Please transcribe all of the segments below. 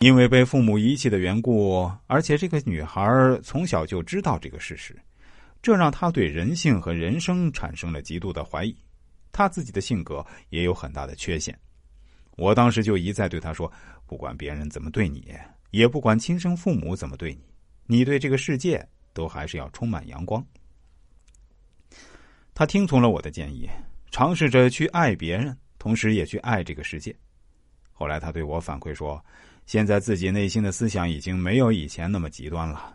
因为被父母遗弃的缘故，而且这个女孩从小就知道这个事实，这让她对人性和人生产生了极度的怀疑。她自己的性格也有很大的缺陷。我当时就一再对她说：“不管别人怎么对你，也不管亲生父母怎么对你，你对这个世界都还是要充满阳光。”她听从了我的建议，尝试着去爱别人，同时也去爱这个世界。后来，她对我反馈说。现在自己内心的思想已经没有以前那么极端了。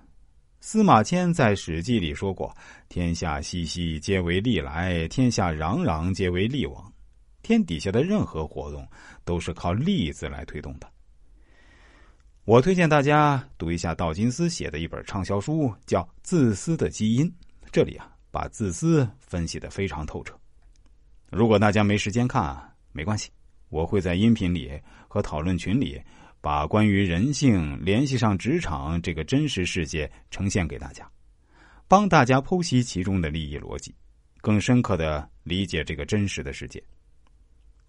司马迁在《史记》里说过：“天下熙熙，皆为利来；天下攘攘，皆为利往。”天底下的任何活动都是靠“利”字来推动的。我推荐大家读一下道金斯写的一本畅销书，叫《自私的基因》。这里啊，把自私分析的非常透彻。如果大家没时间看，没关系，我会在音频里和讨论群里。把关于人性联系上职场这个真实世界呈现给大家，帮大家剖析其中的利益逻辑，更深刻的理解这个真实的世界。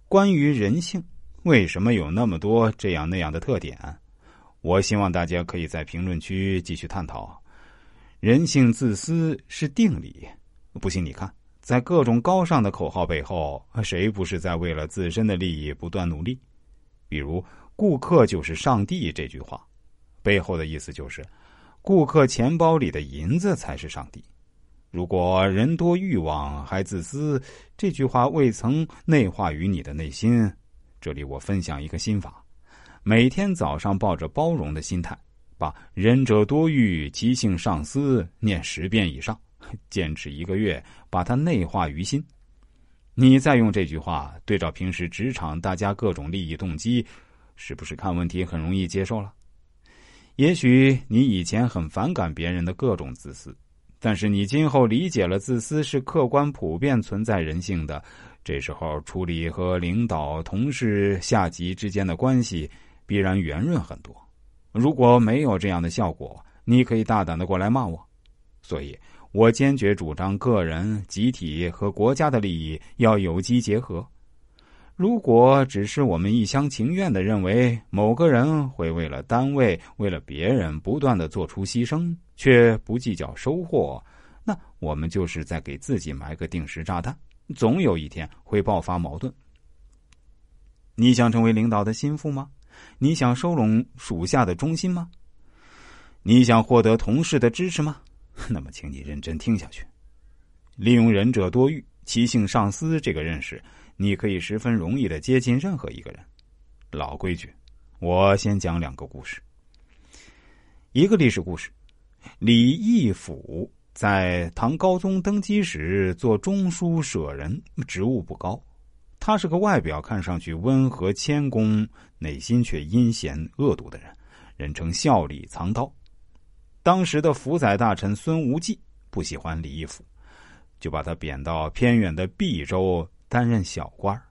关于人性为什么有那么多这样那样的特点，我希望大家可以在评论区继续探讨。人性自私是定理，不信你看，在各种高尚的口号背后，谁不是在为了自身的利益不断努力？比如。顾客就是上帝这句话，背后的意思就是，顾客钱包里的银子才是上帝。如果人多欲望还自私，这句话未曾内化于你的内心。这里我分享一个心法：每天早上抱着包容的心态，把“仁者多欲，其性上司”念十遍以上，坚持一个月，把它内化于心。你再用这句话对照平时职场大家各种利益动机。是不是看问题很容易接受了？也许你以前很反感别人的各种自私，但是你今后理解了自私是客观普遍存在人性的，这时候处理和领导、同事、下级之间的关系必然圆润很多。如果没有这样的效果，你可以大胆的过来骂我。所以我坚决主张个人、集体和国家的利益要有机结合。如果只是我们一厢情愿的认为某个人会为了单位、为了别人不断的做出牺牲，却不计较收获，那我们就是在给自己埋个定时炸弹，总有一天会爆发矛盾。你想成为领导的心腹吗？你想收拢属下的忠心吗？你想获得同事的支持吗？那么，请你认真听下去。利用“仁者多欲，其性上司”这个认识。你可以十分容易的接近任何一个人。老规矩，我先讲两个故事。一个历史故事：李义府在唐高宗登基时做中书舍人，职务不高。他是个外表看上去温和谦恭，内心却阴险恶毒的人，人称笑里藏刀。当时的辅宰大臣孙无忌不喜欢李义府，就把他贬到偏远的毕州。担任小官儿。